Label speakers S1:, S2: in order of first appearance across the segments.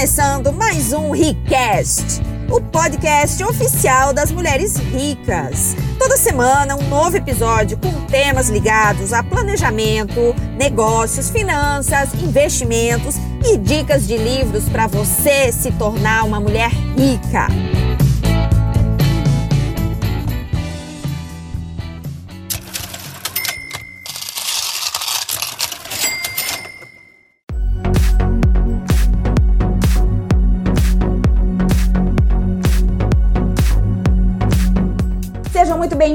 S1: começando mais um Ricast, o podcast oficial das mulheres ricas. Toda semana um novo episódio com temas ligados a planejamento, negócios, finanças, investimentos e dicas de livros para você se tornar uma mulher rica.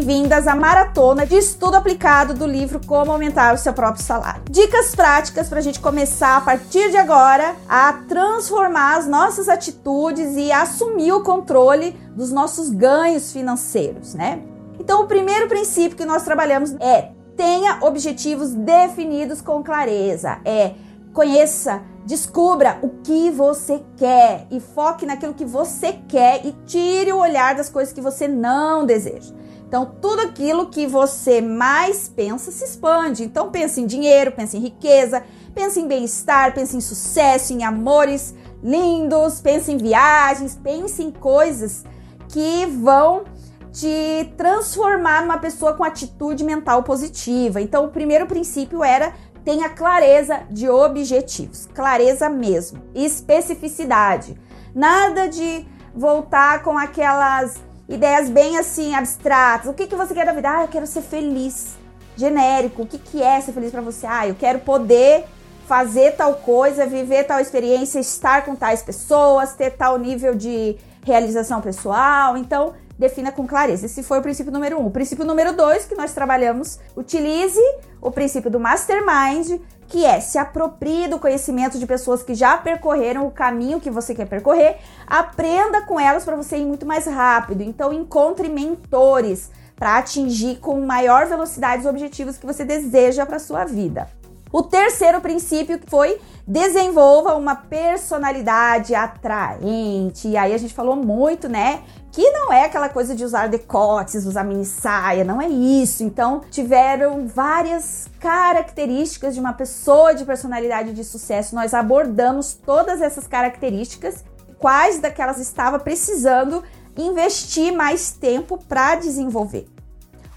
S1: Bem-vindas à maratona de estudo aplicado do livro Como Aumentar o Seu Próprio Salário. Dicas práticas para a gente começar a partir de agora a transformar as nossas atitudes e assumir o controle dos nossos ganhos financeiros, né? Então, o primeiro princípio que nós trabalhamos é tenha objetivos definidos com clareza. É conheça, descubra o que você quer e foque naquilo que você quer e tire o olhar das coisas que você não deseja. Então, tudo aquilo que você mais pensa se expande. Então, pense em dinheiro, pense em riqueza, pense em bem-estar, pense em sucesso, em amores lindos, pense em viagens, pense em coisas que vão te transformar numa pessoa com atitude mental positiva. Então, o primeiro princípio era tenha clareza de objetivos, clareza mesmo, especificidade. Nada de voltar com aquelas ideias bem assim abstratas. O que, que você quer da vida? Ah, eu quero ser feliz. Genérico. O que, que é ser feliz para você? Ah, eu quero poder fazer tal coisa, viver tal experiência, estar com tais pessoas, ter tal nível de realização pessoal. Então, defina com clareza. Esse foi o princípio número um. O princípio número dois que nós trabalhamos, utilize o princípio do mastermind, que é se aproprie do conhecimento de pessoas que já percorreram o caminho que você quer percorrer, aprenda com elas para você ir muito mais rápido. Então encontre mentores para atingir com maior velocidade os objetivos que você deseja para sua vida. O terceiro princípio foi desenvolva uma personalidade atraente. E aí a gente falou muito, né, que não é aquela coisa de usar decotes, usar mini saia, não é isso. Então, tiveram várias características de uma pessoa de personalidade de sucesso. Nós abordamos todas essas características, quais daquelas estava precisando investir mais tempo para desenvolver.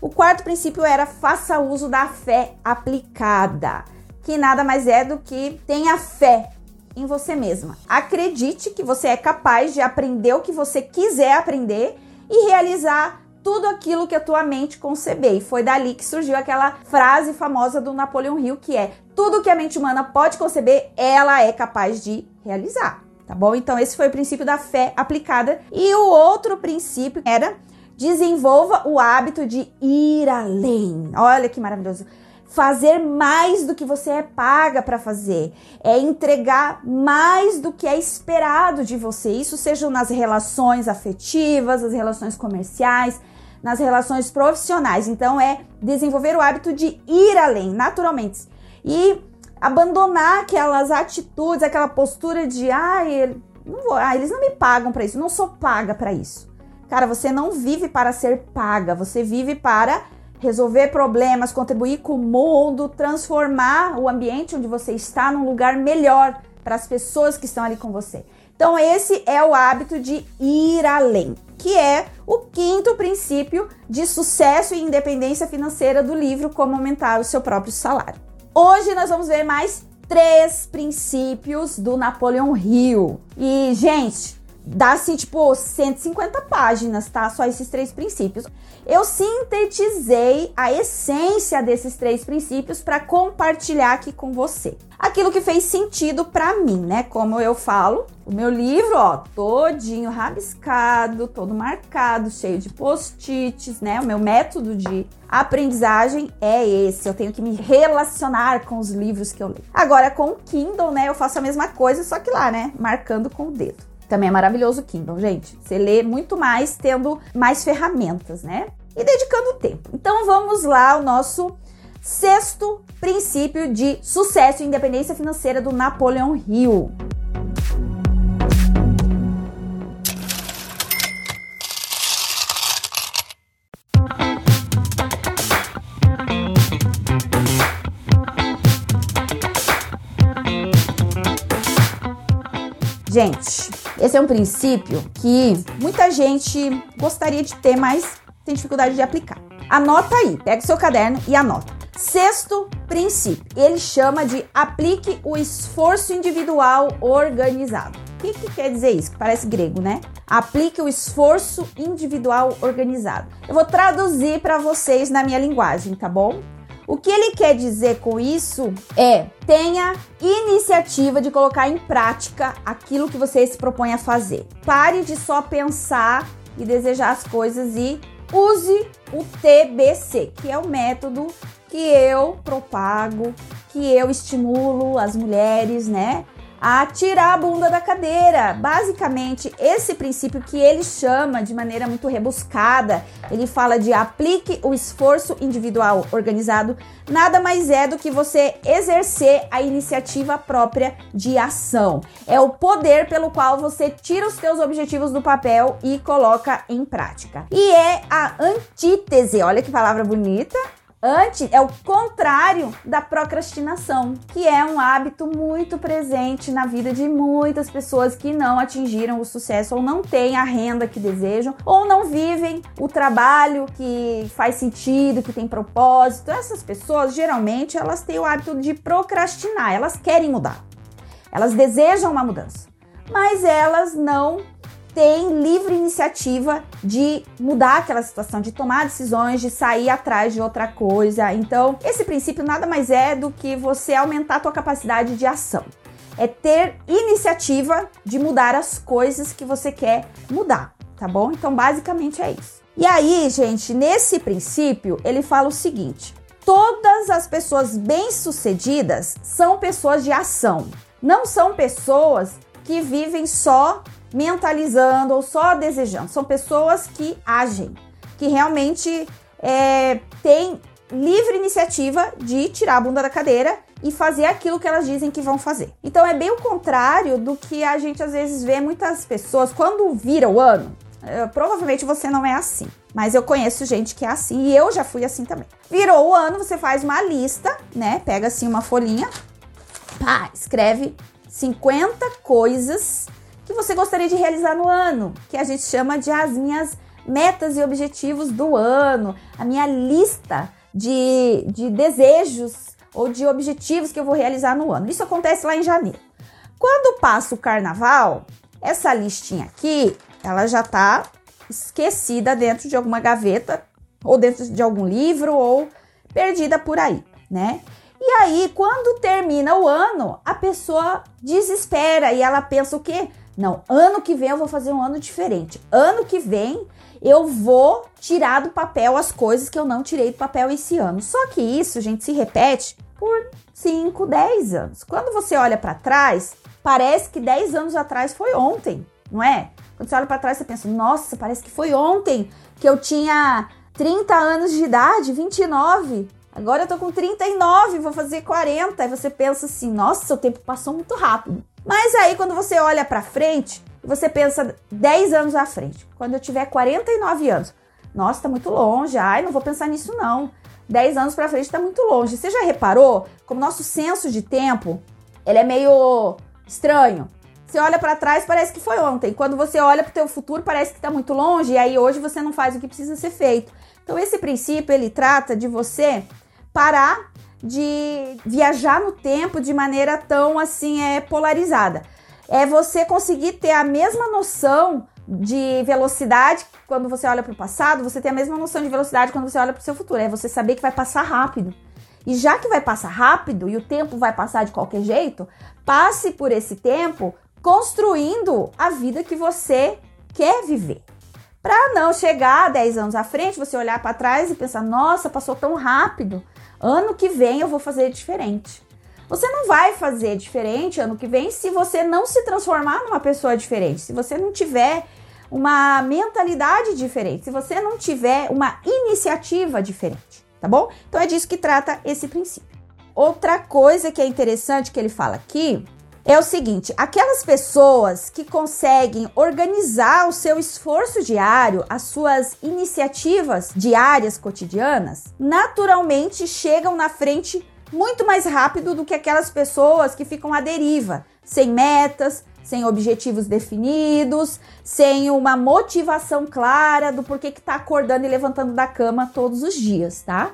S1: O quarto princípio era faça uso da fé aplicada, que nada mais é do que tenha fé em você mesma. Acredite que você é capaz de aprender o que você quiser aprender e realizar tudo aquilo que a tua mente conceber. E foi dali que surgiu aquela frase famosa do Napoleão Hill que é: tudo que a mente humana pode conceber, ela é capaz de realizar. Tá bom? Então esse foi o princípio da fé aplicada e o outro princípio era desenvolva o hábito de ir além. Olha que maravilhoso fazer mais do que você é paga para fazer, é entregar mais do que é esperado de você. Isso seja nas relações afetivas, nas relações comerciais, nas relações profissionais. Então é desenvolver o hábito de ir além, naturalmente. E abandonar aquelas atitudes, aquela postura de ah, não vou, ah eles não me pagam para isso, não sou paga para isso. Cara, você não vive para ser paga, você vive para resolver problemas, contribuir com o mundo, transformar o ambiente onde você está num lugar melhor para as pessoas que estão ali com você. Então, esse é o hábito de ir além, que é o quinto princípio de sucesso e independência financeira do livro Como Aumentar o Seu Próprio Salário. Hoje nós vamos ver mais três princípios do Napoleão Hill. E, gente, dá assim, tipo, 150 páginas, tá? Só esses três princípios. Eu sintetizei a essência desses três princípios para compartilhar aqui com você. Aquilo que fez sentido para mim, né? Como eu falo, o meu livro, ó, todinho rabiscado, todo marcado, cheio de post-its, né? O meu método de aprendizagem é esse. Eu tenho que me relacionar com os livros que eu leio. Agora com o Kindle, né, eu faço a mesma coisa, só que lá, né, marcando com o dedo. Também é maravilhoso o Kindle, gente. Você lê muito mais tendo mais ferramentas, né? E dedicando tempo. Então vamos lá ao nosso sexto princípio de sucesso e independência financeira do Napoleão Hill. Gente, esse é um princípio que muita gente gostaria de ter, mas tem dificuldade de aplicar. Anota aí, pega o seu caderno e anota. Sexto princípio, ele chama de aplique o esforço individual organizado. O que, que quer dizer isso? Que parece grego, né? Aplique o esforço individual organizado. Eu vou traduzir para vocês na minha linguagem, tá bom? O que ele quer dizer com isso é tenha iniciativa de colocar em prática aquilo que você se propõe a fazer. Pare de só pensar e desejar as coisas e use o TBC, que é o método que eu propago, que eu estimulo as mulheres, né, a tirar a bunda da cadeira. Basicamente, esse princípio que ele chama de maneira muito rebuscada, ele fala de aplique o esforço individual organizado, nada mais é do que você exercer a iniciativa própria de ação. É o poder pelo qual você tira os seus objetivos do papel e coloca em prática. E é a antítese, olha que palavra bonita, Antes é o contrário da procrastinação, que é um hábito muito presente na vida de muitas pessoas que não atingiram o sucesso ou não têm a renda que desejam ou não vivem o trabalho que faz sentido, que tem propósito. Essas pessoas geralmente elas têm o hábito de procrastinar, elas querem mudar. Elas desejam uma mudança, mas elas não tem livre iniciativa de mudar aquela situação, de tomar decisões, de sair atrás de outra coisa. Então, esse princípio nada mais é do que você aumentar a tua capacidade de ação. É ter iniciativa de mudar as coisas que você quer mudar, tá bom? Então, basicamente é isso. E aí, gente, nesse princípio, ele fala o seguinte: todas as pessoas bem-sucedidas são pessoas de ação, não são pessoas que vivem só mentalizando ou só desejando. São pessoas que agem, que realmente é, têm livre iniciativa de tirar a bunda da cadeira e fazer aquilo que elas dizem que vão fazer. Então é bem o contrário do que a gente às vezes vê muitas pessoas quando vira o ano. Provavelmente você não é assim, mas eu conheço gente que é assim e eu já fui assim também. Virou o ano, você faz uma lista, né? Pega assim uma folhinha, pá, escreve 50 coisas que você gostaria de realizar no ano, que a gente chama de as minhas metas e objetivos do ano, a minha lista de, de desejos ou de objetivos que eu vou realizar no ano. Isso acontece lá em janeiro. Quando passa o carnaval, essa listinha aqui, ela já tá esquecida dentro de alguma gaveta ou dentro de algum livro ou perdida por aí, né? E aí, quando termina o ano, a pessoa desespera e ela pensa o quê? Não, ano que vem eu vou fazer um ano diferente. Ano que vem eu vou tirar do papel as coisas que eu não tirei do papel esse ano. Só que isso, gente, se repete por 5, 10 anos. Quando você olha para trás, parece que 10 anos atrás foi ontem, não é? Quando você olha para trás, você pensa: "Nossa, parece que foi ontem que eu tinha 30 anos de idade, 29. Agora eu tô com 39, vou fazer 40". Aí você pensa assim: "Nossa, o tempo passou muito rápido". Mas aí quando você olha para frente, você pensa 10 anos à frente. Quando eu tiver 49 anos, nossa, tá muito longe. Ai, não vou pensar nisso não. 10 anos para frente tá muito longe. Você já reparou como nosso senso de tempo, ele é meio estranho? Você olha para trás, parece que foi ontem. Quando você olha para o teu futuro, parece que está muito longe e aí hoje você não faz o que precisa ser feito. Então esse princípio ele trata de você parar de viajar no tempo de maneira tão assim é polarizada. É você conseguir ter a mesma noção de velocidade quando você olha para o passado, você tem a mesma noção de velocidade quando você olha para o seu futuro. É você saber que vai passar rápido. E já que vai passar rápido e o tempo vai passar de qualquer jeito, passe por esse tempo construindo a vida que você quer viver. Para não chegar 10 anos à frente, você olhar para trás e pensar: nossa, passou tão rápido. Ano que vem eu vou fazer diferente. Você não vai fazer diferente ano que vem se você não se transformar numa pessoa diferente, se você não tiver uma mentalidade diferente, se você não tiver uma iniciativa diferente, tá bom? Então é disso que trata esse princípio. Outra coisa que é interessante que ele fala aqui é o seguinte: aquelas pessoas que conseguem organizar o seu esforço diário, as suas iniciativas diárias cotidianas, naturalmente chegam na frente muito mais rápido do que aquelas pessoas que ficam à deriva, sem metas, sem objetivos definidos, sem uma motivação clara do porquê que tá acordando e levantando da cama todos os dias, tá?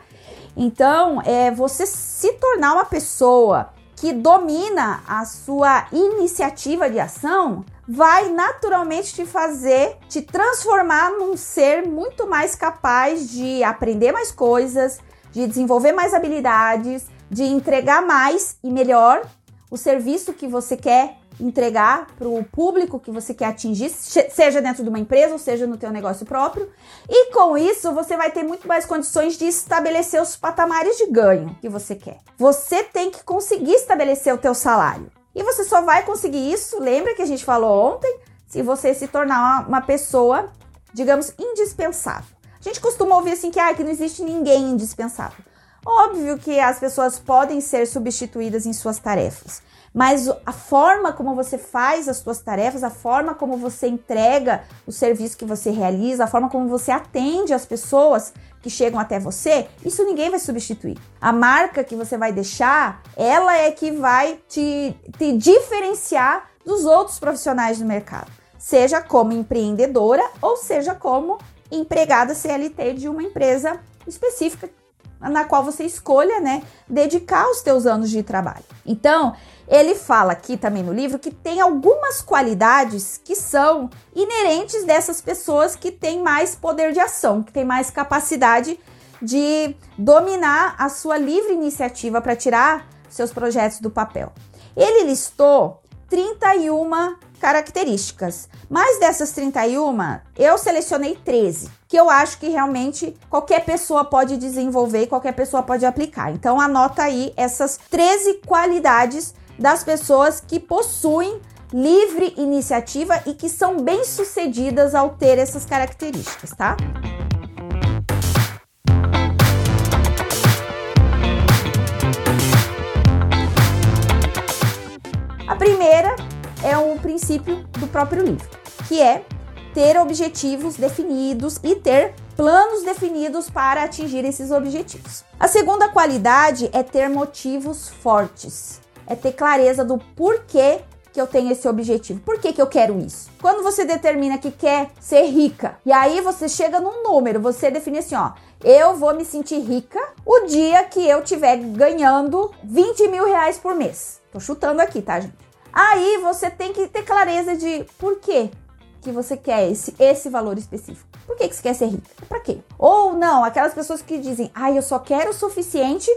S1: Então, é você se tornar uma pessoa que domina a sua iniciativa de ação vai naturalmente te fazer te transformar num ser muito mais capaz de aprender mais coisas, de desenvolver mais habilidades, de entregar mais e melhor o serviço que você quer entregar para o público que você quer atingir, seja dentro de uma empresa ou seja no teu negócio próprio. E com isso, você vai ter muito mais condições de estabelecer os patamares de ganho que você quer. Você tem que conseguir estabelecer o teu salário. E você só vai conseguir isso, lembra que a gente falou ontem, se você se tornar uma pessoa, digamos, indispensável. A gente costuma ouvir assim que, ah, que não existe ninguém indispensável. Óbvio que as pessoas podem ser substituídas em suas tarefas mas a forma como você faz as suas tarefas, a forma como você entrega o serviço que você realiza, a forma como você atende as pessoas que chegam até você, isso ninguém vai substituir. A marca que você vai deixar, ela é que vai te, te diferenciar dos outros profissionais do mercado, seja como empreendedora ou seja como empregada CLT de uma empresa específica na qual você escolha, né, dedicar os teus anos de trabalho. Então, ele fala aqui também no livro que tem algumas qualidades que são inerentes dessas pessoas que têm mais poder de ação, que têm mais capacidade de dominar a sua livre iniciativa para tirar seus projetos do papel. Ele listou 31 características, mas dessas 31, eu selecionei 13, que eu acho que realmente qualquer pessoa pode desenvolver, qualquer pessoa pode aplicar. Então anota aí essas 13 qualidades das pessoas que possuem livre iniciativa e que são bem-sucedidas ao ter essas características, tá? A primeira é o princípio do próprio livro, que é ter objetivos definidos e ter planos definidos para atingir esses objetivos. A segunda qualidade é ter motivos fortes é ter clareza do porquê que eu tenho esse objetivo. Por que, que eu quero isso? Quando você determina que quer ser rica, e aí você chega num número, você define assim, ó, eu vou me sentir rica o dia que eu tiver ganhando 20 mil reais por mês. Tô chutando aqui, tá, gente? Aí você tem que ter clareza de por quê que você quer esse, esse valor específico. Por que, que você quer ser rica? Pra quê? Ou não, aquelas pessoas que dizem, ah, eu só quero o suficiente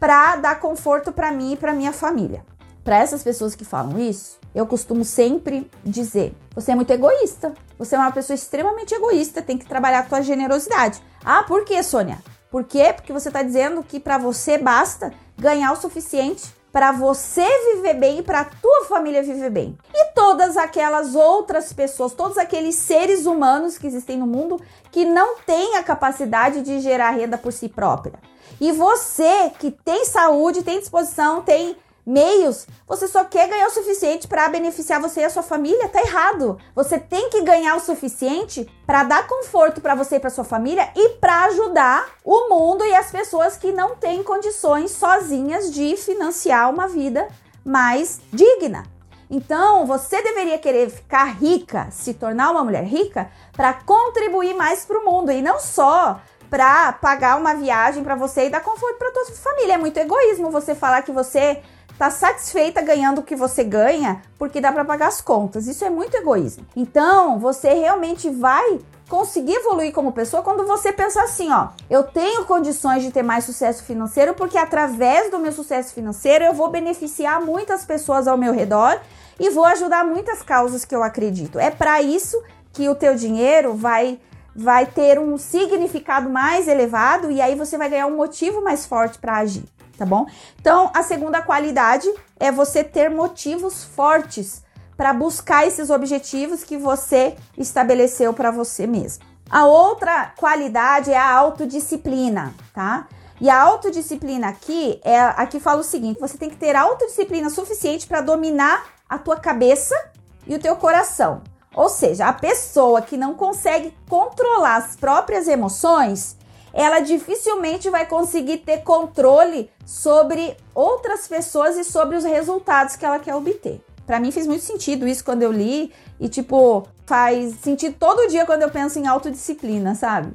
S1: para dar conforto para mim e para minha família. Para essas pessoas que falam isso, eu costumo sempre dizer: você é muito egoísta. Você é uma pessoa extremamente egoísta, tem que trabalhar a tua generosidade. Ah, por quê, Sônia? Por quê? Porque você está dizendo que para você basta ganhar o suficiente para você viver bem e para tua família viver bem. E todas aquelas outras pessoas, todos aqueles seres humanos que existem no mundo que não têm a capacidade de gerar renda por si própria. E você que tem saúde, tem disposição, tem meios, você só quer ganhar o suficiente para beneficiar você e a sua família, tá errado. Você tem que ganhar o suficiente para dar conforto para você e para sua família e para ajudar o mundo e as pessoas que não têm condições sozinhas de financiar uma vida mais digna. Então, você deveria querer ficar rica, se tornar uma mulher rica, para contribuir mais para o mundo e não só para pagar uma viagem para você e dar conforto para tua família. É muito egoísmo você falar que você tá satisfeita ganhando o que você ganha porque dá para pagar as contas. Isso é muito egoísmo. Então, você realmente vai conseguir evoluir como pessoa quando você pensar assim, ó, eu tenho condições de ter mais sucesso financeiro porque através do meu sucesso financeiro eu vou beneficiar muitas pessoas ao meu redor e vou ajudar muitas causas que eu acredito. É para isso que o teu dinheiro vai vai ter um significado mais elevado e aí você vai ganhar um motivo mais forte para agir, tá bom? Então, a segunda qualidade é você ter motivos fortes para buscar esses objetivos que você estabeleceu para você mesmo. A outra qualidade é a autodisciplina, tá? E a autodisciplina aqui é aqui fala o seguinte: você tem que ter autodisciplina suficiente para dominar a tua cabeça e o teu coração. Ou seja, a pessoa que não consegue controlar as próprias emoções, ela dificilmente vai conseguir ter controle sobre outras pessoas e sobre os resultados que ela quer obter. Para mim fez muito sentido isso quando eu li e tipo, faz sentido todo dia quando eu penso em autodisciplina, sabe?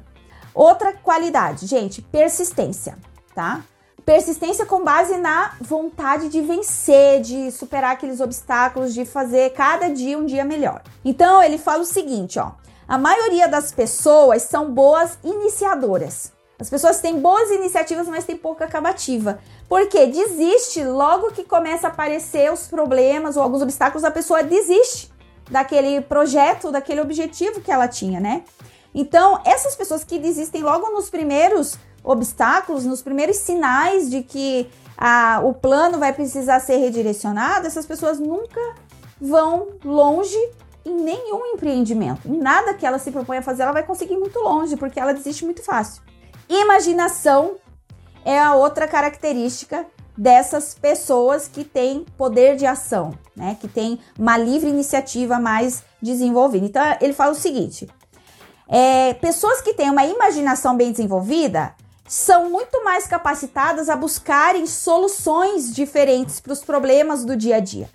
S1: Outra qualidade, gente, persistência, tá? Persistência com base na vontade de vencer, de superar aqueles obstáculos, de fazer cada dia um dia melhor. Então, ele fala o seguinte, ó: a maioria das pessoas são boas iniciadoras. As pessoas têm boas iniciativas, mas têm pouca acabativa. Porque desiste logo que começa a aparecer os problemas ou alguns obstáculos, a pessoa desiste daquele projeto, daquele objetivo que ela tinha, né? Então, essas pessoas que desistem logo nos primeiros obstáculos, nos primeiros sinais de que a, o plano vai precisar ser redirecionado, essas pessoas nunca vão longe em nenhum empreendimento. Em nada que ela se propõe a fazer, ela vai conseguir muito longe, porque ela desiste muito fácil. Imaginação é a outra característica dessas pessoas que têm poder de ação, né? Que tem uma livre iniciativa mais desenvolvida. Então, ele fala o seguinte: é, pessoas que têm uma imaginação bem desenvolvida são muito mais capacitadas a buscarem soluções diferentes para os problemas do dia a dia.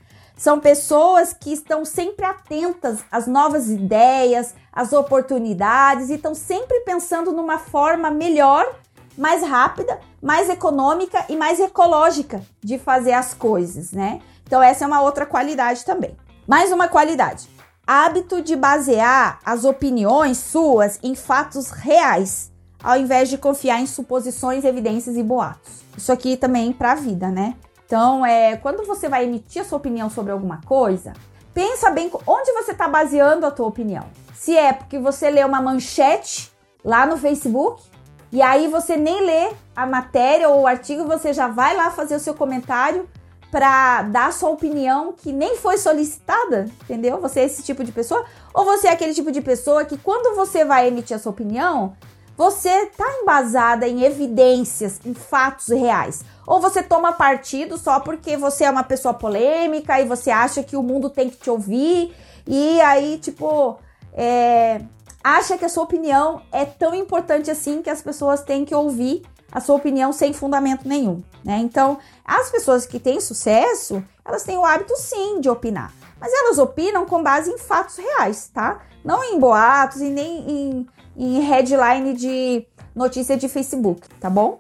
S1: São pessoas que estão sempre atentas às novas ideias, às oportunidades e estão sempre pensando numa forma melhor, mais rápida, mais econômica e mais ecológica de fazer as coisas, né? Então, essa é uma outra qualidade também. Mais uma qualidade: hábito de basear as opiniões suas em fatos reais, ao invés de confiar em suposições, evidências e boatos. Isso aqui também para a vida, né? Então, é, quando você vai emitir a sua opinião sobre alguma coisa, pensa bem onde você está baseando a tua opinião. Se é porque você lê uma manchete lá no Facebook e aí você nem lê a matéria ou o artigo, você já vai lá fazer o seu comentário para dar sua opinião que nem foi solicitada, entendeu? Você é esse tipo de pessoa? Ou você é aquele tipo de pessoa que quando você vai emitir a sua opinião, você está embasada em evidências, em fatos reais? Ou você toma partido só porque você é uma pessoa polêmica e você acha que o mundo tem que te ouvir e aí, tipo, é, acha que a sua opinião é tão importante assim que as pessoas têm que ouvir a sua opinião sem fundamento nenhum, né? Então, as pessoas que têm sucesso, elas têm o hábito sim de opinar, mas elas opinam com base em fatos reais, tá? Não em boatos e nem em em headline de notícia de Facebook, tá bom?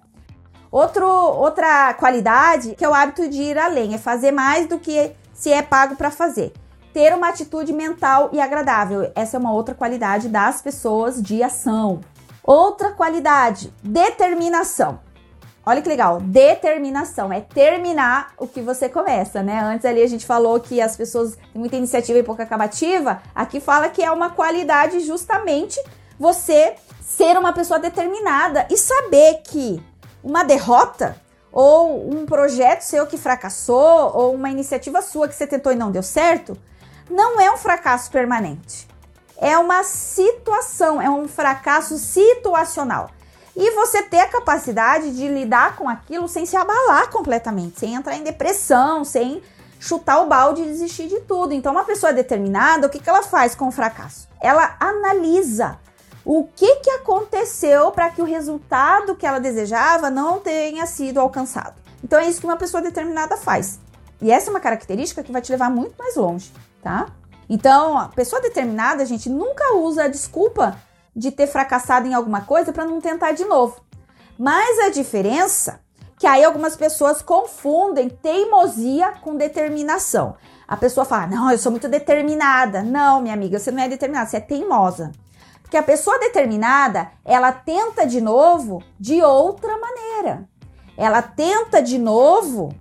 S1: Outro, outra qualidade que é o hábito de ir além, é fazer mais do que se é pago para fazer. Ter uma atitude mental e agradável. Essa é uma outra qualidade das pessoas de ação. Outra qualidade, determinação. Olha que legal, determinação é terminar o que você começa, né? Antes ali a gente falou que as pessoas têm muita iniciativa e pouca acabativa. Aqui fala que é uma qualidade justamente você ser uma pessoa determinada e saber que uma derrota ou um projeto seu que fracassou ou uma iniciativa sua que você tentou e não deu certo, não é um fracasso permanente. É uma situação, é um fracasso situacional. E você ter a capacidade de lidar com aquilo sem se abalar completamente, sem entrar em depressão, sem chutar o balde e desistir de tudo. Então, uma pessoa determinada, o que, que ela faz com o fracasso? Ela analisa o que, que aconteceu para que o resultado que ela desejava não tenha sido alcançado. Então é isso que uma pessoa determinada faz. E essa é uma característica que vai te levar muito mais longe, tá? Então, a pessoa determinada, a gente nunca usa a desculpa de ter fracassado em alguma coisa para não tentar de novo. Mas a diferença que aí algumas pessoas confundem teimosia com determinação. A pessoa fala: "Não, eu sou muito determinada". Não, minha amiga, você não é determinada, você é teimosa que a pessoa determinada, ela tenta de novo de outra maneira. Ela tenta de novo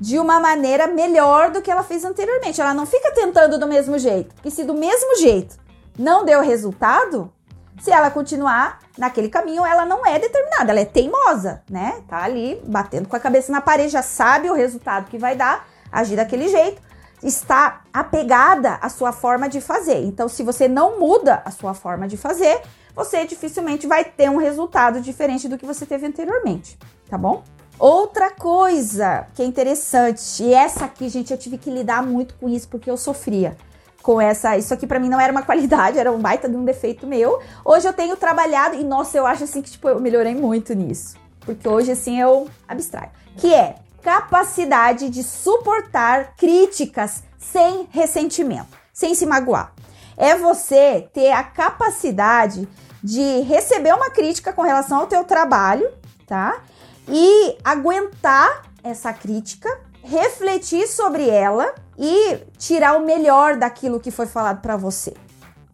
S1: de uma maneira melhor do que ela fez anteriormente. Ela não fica tentando do mesmo jeito. Porque se do mesmo jeito não deu resultado, se ela continuar naquele caminho, ela não é determinada, ela é teimosa, né? Tá ali batendo com a cabeça na parede, já sabe o resultado que vai dar, agir daquele jeito está apegada à sua forma de fazer. Então, se você não muda a sua forma de fazer, você dificilmente vai ter um resultado diferente do que você teve anteriormente, tá bom? Outra coisa que é interessante, e essa aqui, gente, eu tive que lidar muito com isso porque eu sofria. com essa. Isso aqui para mim não era uma qualidade, era um baita de um defeito meu. Hoje eu tenho trabalhado e nossa, eu acho assim que tipo eu melhorei muito nisso, porque hoje assim eu abstraio. Que é capacidade de suportar críticas sem ressentimento, sem se magoar. É você ter a capacidade de receber uma crítica com relação ao teu trabalho, tá? E aguentar essa crítica, refletir sobre ela e tirar o melhor daquilo que foi falado para você,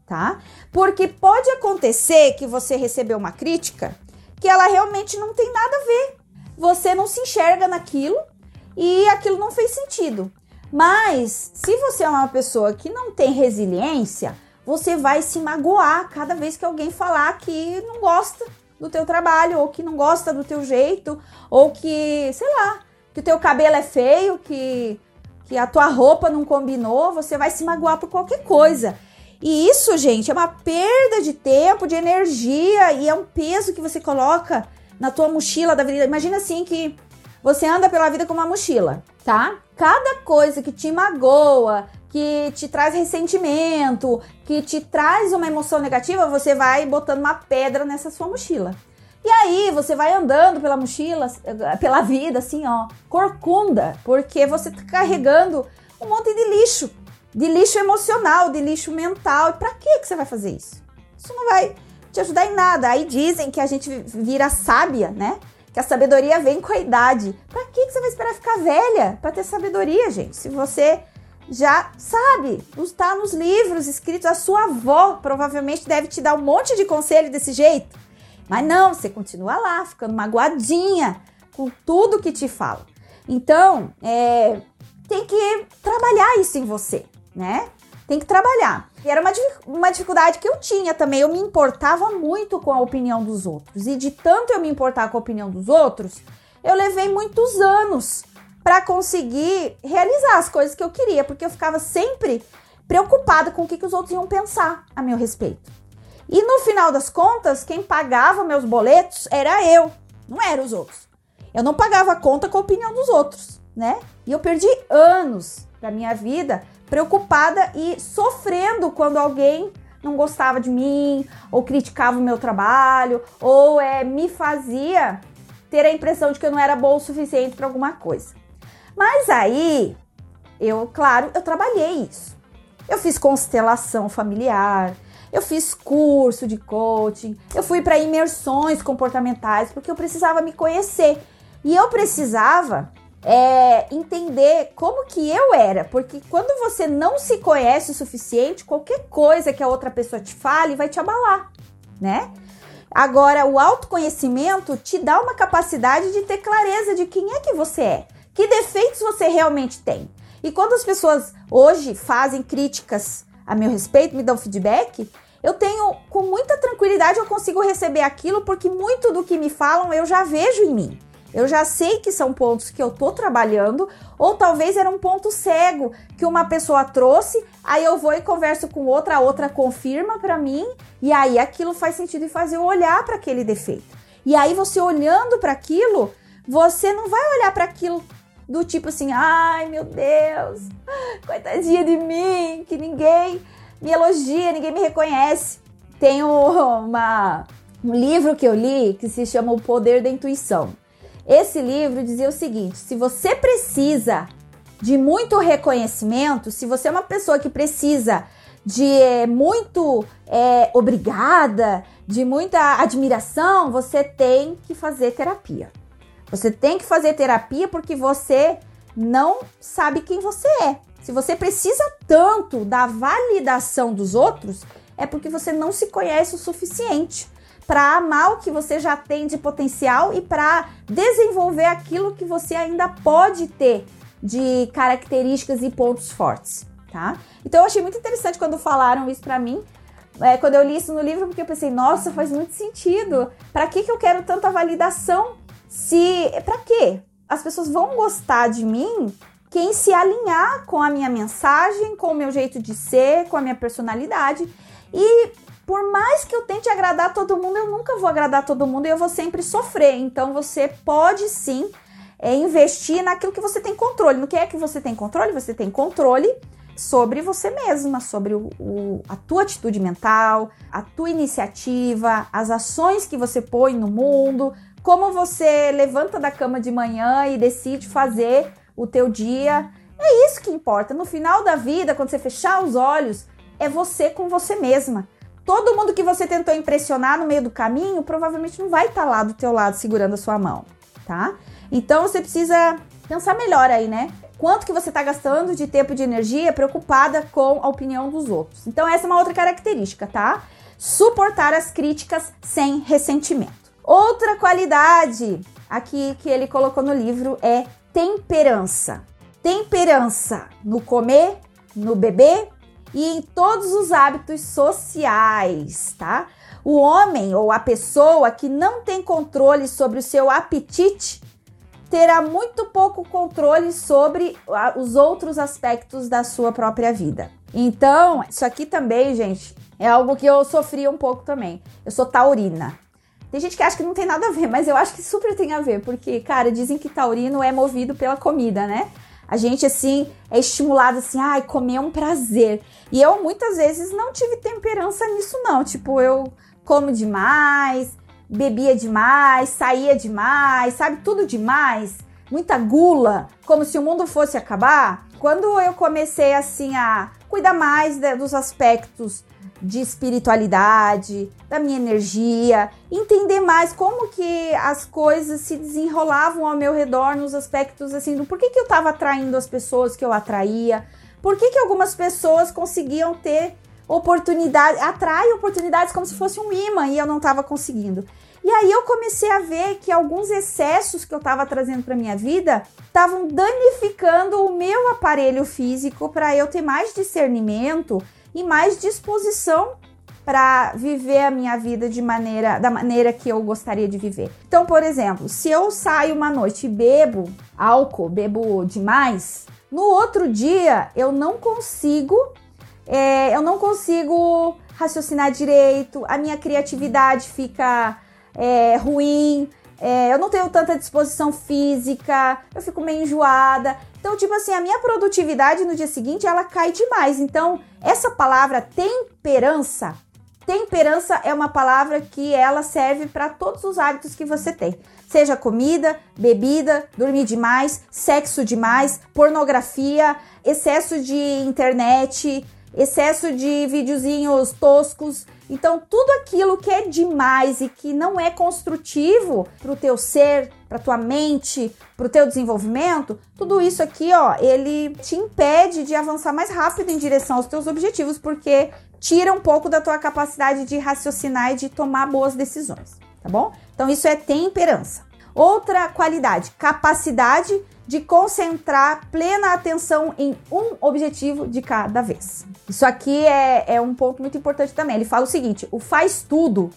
S1: tá? Porque pode acontecer que você recebeu uma crítica que ela realmente não tem nada a ver. Você não se enxerga naquilo e aquilo não fez sentido. Mas se você é uma pessoa que não tem resiliência, você vai se magoar cada vez que alguém falar que não gosta do teu trabalho ou que não gosta do teu jeito ou que, sei lá, que o teu cabelo é feio, que que a tua roupa não combinou, você vai se magoar por qualquer coisa. E isso, gente, é uma perda de tempo, de energia e é um peso que você coloca na tua mochila da vida. Imagina assim que você anda pela vida com uma mochila, tá? Cada coisa que te magoa, que te traz ressentimento, que te traz uma emoção negativa, você vai botando uma pedra nessa sua mochila. E aí você vai andando pela mochila, pela vida, assim, ó, corcunda, porque você tá carregando um monte de lixo, de lixo emocional, de lixo mental. E pra que que você vai fazer isso? Isso não vai te ajudar em nada. Aí dizem que a gente vira sábia, né? Que a sabedoria vem com a idade. Pra que que você vai esperar ficar velha para ter sabedoria, gente? Se você já sabe, está nos livros escritos, a sua avó provavelmente deve te dar um monte de conselho desse jeito. Mas não, você continua lá, ficando magoadinha com tudo que te fala. Então, é, tem que trabalhar isso em você, né? Tem que trabalhar. E era uma, uma dificuldade que eu tinha também. Eu me importava muito com a opinião dos outros. E de tanto eu me importar com a opinião dos outros, eu levei muitos anos para conseguir realizar as coisas que eu queria, porque eu ficava sempre preocupada com o que, que os outros iam pensar a meu respeito. E no final das contas, quem pagava meus boletos era eu, não eram os outros. Eu não pagava conta com a opinião dos outros, né? E eu perdi anos da minha vida preocupada e sofrendo quando alguém não gostava de mim, ou criticava o meu trabalho, ou é, me fazia ter a impressão de que eu não era boa o suficiente para alguma coisa. Mas aí, eu, claro, eu trabalhei isso. Eu fiz constelação familiar, eu fiz curso de coaching, eu fui para imersões comportamentais porque eu precisava me conhecer e eu precisava é, entender como que eu era, porque quando você não se conhece o suficiente, qualquer coisa que a outra pessoa te fale vai te abalar, né? Agora, o autoconhecimento te dá uma capacidade de ter clareza de quem é que você é, que defeitos você realmente tem. E quando as pessoas hoje fazem críticas a meu respeito, me dão feedback, eu tenho com muita tranquilidade eu consigo receber aquilo porque muito do que me falam eu já vejo em mim. Eu já sei que são pontos que eu tô trabalhando, ou talvez era um ponto cego que uma pessoa trouxe, aí eu vou e converso com outra, a outra confirma para mim, e aí aquilo faz sentido e faz eu olhar para aquele defeito. E aí você olhando para aquilo, você não vai olhar para aquilo do tipo assim, ai meu Deus, coitadinha de mim, que ninguém me elogia, ninguém me reconhece. Tem uma, um livro que eu li que se chama O Poder da Intuição. Esse livro dizia o seguinte: se você precisa de muito reconhecimento, se você é uma pessoa que precisa de é, muito é, obrigada, de muita admiração, você tem que fazer terapia. Você tem que fazer terapia porque você não sabe quem você é. Se você precisa tanto da validação dos outros, é porque você não se conhece o suficiente para amar o que você já tem de potencial e para desenvolver aquilo que você ainda pode ter de características e pontos fortes, tá? Então eu achei muito interessante quando falaram isso para mim, é, quando eu li isso no livro, porque eu pensei, nossa, faz muito sentido. Para que que eu quero tanta validação? Se para quê? As pessoas vão gostar de mim quem se alinhar com a minha mensagem, com o meu jeito de ser, com a minha personalidade. E por mais que eu tente agradar todo mundo, eu nunca vou agradar todo mundo e eu vou sempre sofrer. Então você pode sim é, investir naquilo que você tem controle. No que é que você tem controle? Você tem controle sobre você mesma, sobre o, o, a tua atitude mental, a tua iniciativa, as ações que você põe no mundo, como você levanta da cama de manhã e decide fazer o teu dia. É isso que importa. No final da vida, quando você fechar os olhos, é você com você mesma. Todo mundo que você tentou impressionar no meio do caminho provavelmente não vai estar tá lá do teu lado segurando a sua mão, tá? Então você precisa pensar melhor aí, né? Quanto que você está gastando de tempo e de energia preocupada com a opinião dos outros. Então essa é uma outra característica, tá? Suportar as críticas sem ressentimento. Outra qualidade aqui que ele colocou no livro é temperança. Temperança no comer, no beber e em todos os hábitos sociais, tá? O homem ou a pessoa que não tem controle sobre o seu apetite terá muito pouco controle sobre os outros aspectos da sua própria vida. Então, isso aqui também, gente, é algo que eu sofri um pouco também. Eu sou taurina. Tem gente que acha que não tem nada a ver, mas eu acho que super tem a ver, porque, cara, dizem que taurino é movido pela comida, né? A gente, assim, é estimulado assim, ai, comer é um prazer. E eu, muitas vezes, não tive temperança nisso, não. Tipo, eu como demais, bebia demais, saía demais, sabe? Tudo demais. Muita gula, como se o mundo fosse acabar. Quando eu comecei, assim, a cuidar mais dos aspectos de espiritualidade, da minha energia, entender mais como que as coisas se desenrolavam ao meu redor nos aspectos assim do porquê que eu estava atraindo as pessoas que eu atraía, por que, que algumas pessoas conseguiam ter oportunidades, atrai oportunidades como se fosse um imã e eu não estava conseguindo. E aí eu comecei a ver que alguns excessos que eu estava trazendo para minha vida estavam danificando o meu aparelho físico para eu ter mais discernimento e mais disposição para viver a minha vida de maneira da maneira que eu gostaria de viver. Então, por exemplo, se eu saio uma noite e bebo álcool, bebo demais, no outro dia eu não consigo, é, eu não consigo raciocinar direito, a minha criatividade fica é, ruim, é, eu não tenho tanta disposição física, eu fico meio enjoada. Então, tipo assim, a minha produtividade no dia seguinte ela cai demais. Então, essa palavra temperança, temperança é uma palavra que ela serve para todos os hábitos que você tem. Seja comida, bebida, dormir demais, sexo demais, pornografia, excesso de internet, excesso de videozinhos toscos. Então, tudo aquilo que é demais e que não é construtivo para o teu ser, para tua mente, para o teu desenvolvimento, tudo isso aqui, ó, ele te impede de avançar mais rápido em direção aos teus objetivos, porque tira um pouco da tua capacidade de raciocinar e de tomar boas decisões, tá bom? Então, isso é temperança. Outra qualidade, capacidade de concentrar plena atenção em um objetivo de cada vez. Isso aqui é, é um ponto muito importante também. Ele fala o seguinte: o faz tudo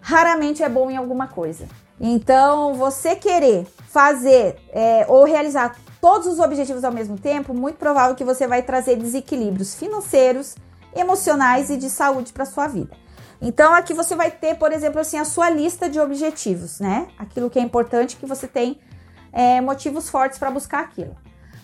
S1: raramente é bom em alguma coisa. Então, você querer fazer é, ou realizar todos os objetivos ao mesmo tempo, muito provável que você vai trazer desequilíbrios financeiros, emocionais e de saúde para sua vida. Então, aqui você vai ter, por exemplo, assim, a sua lista de objetivos, né? Aquilo que é importante que você tem é, motivos fortes para buscar aquilo.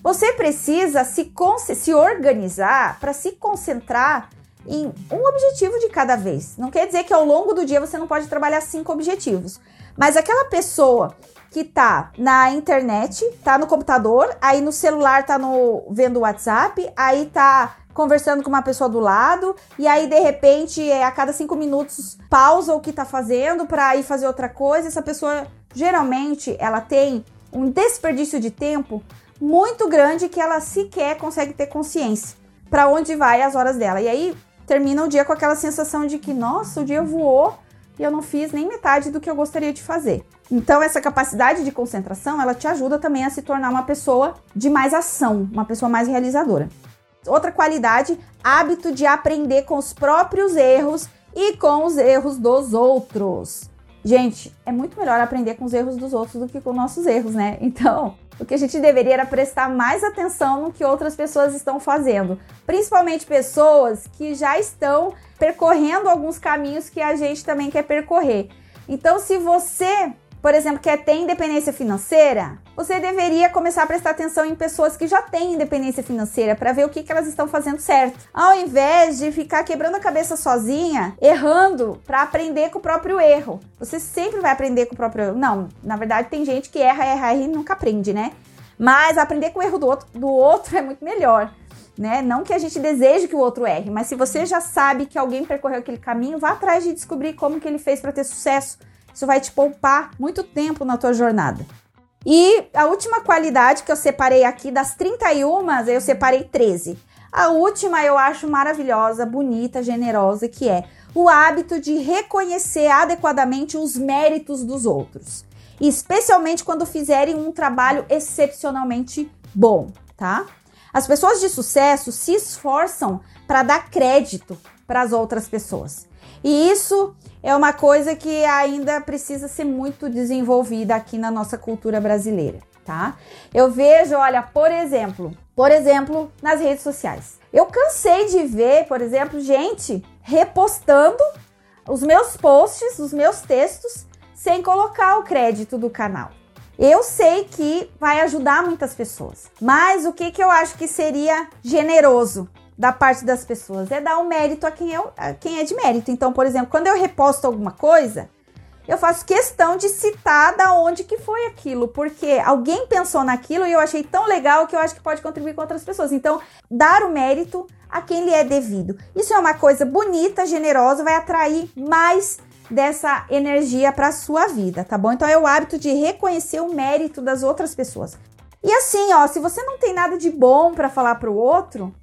S1: Você precisa se, se organizar para se concentrar em um objetivo de cada vez. Não quer dizer que ao longo do dia você não pode trabalhar cinco objetivos, mas aquela pessoa que tá na internet, tá no computador, aí no celular tá no vendo o WhatsApp, aí tá conversando com uma pessoa do lado, e aí de repente, é, a cada cinco minutos, pausa o que tá fazendo para ir fazer outra coisa. Essa pessoa geralmente ela tem um desperdício de tempo muito grande que ela sequer consegue ter consciência para onde vai as horas dela. E aí termina o dia com aquela sensação de que, nossa, o dia voou e eu não fiz nem metade do que eu gostaria de fazer. Então essa capacidade de concentração, ela te ajuda também a se tornar uma pessoa de mais ação, uma pessoa mais realizadora. Outra qualidade, hábito de aprender com os próprios erros e com os erros dos outros. Gente, é muito melhor aprender com os erros dos outros do que com nossos erros, né? Então, o que a gente deveria era prestar mais atenção no que outras pessoas estão fazendo, principalmente pessoas que já estão percorrendo alguns caminhos que a gente também quer percorrer. Então, se você por exemplo, quer ter independência financeira, você deveria começar a prestar atenção em pessoas que já têm independência financeira para ver o que, que elas estão fazendo certo. Ao invés de ficar quebrando a cabeça sozinha, errando para aprender com o próprio erro. Você sempre vai aprender com o próprio erro. Não, na verdade tem gente que erra, erra, erra e nunca aprende, né? Mas aprender com o erro do outro, do outro é muito melhor. Né? Não que a gente deseje que o outro erre, mas se você já sabe que alguém percorreu aquele caminho, vá atrás de descobrir como que ele fez para ter sucesso. Isso vai te poupar muito tempo na tua jornada. E a última qualidade que eu separei aqui, das 31, eu separei 13. A última eu acho maravilhosa, bonita, generosa, que é o hábito de reconhecer adequadamente os méritos dos outros, especialmente quando fizerem um trabalho excepcionalmente bom, tá? As pessoas de sucesso se esforçam para dar crédito para as outras pessoas. E isso é uma coisa que ainda precisa ser muito desenvolvida aqui na nossa cultura brasileira, tá? Eu vejo, olha, por exemplo, por exemplo, nas redes sociais. Eu cansei de ver, por exemplo, gente repostando os meus posts, os meus textos, sem colocar o crédito do canal. Eu sei que vai ajudar muitas pessoas, mas o que, que eu acho que seria generoso da parte das pessoas é dar o um mérito a quem, é, a quem é de mérito. Então, por exemplo, quando eu reposto alguma coisa, eu faço questão de citar da onde que foi aquilo, porque alguém pensou naquilo e eu achei tão legal que eu acho que pode contribuir com outras pessoas. Então, dar o mérito a quem lhe é devido. Isso é uma coisa bonita, generosa, vai atrair mais dessa energia para sua vida, tá bom? Então é o hábito de reconhecer o mérito das outras pessoas. E assim, ó, se você não tem nada de bom para falar para o outro,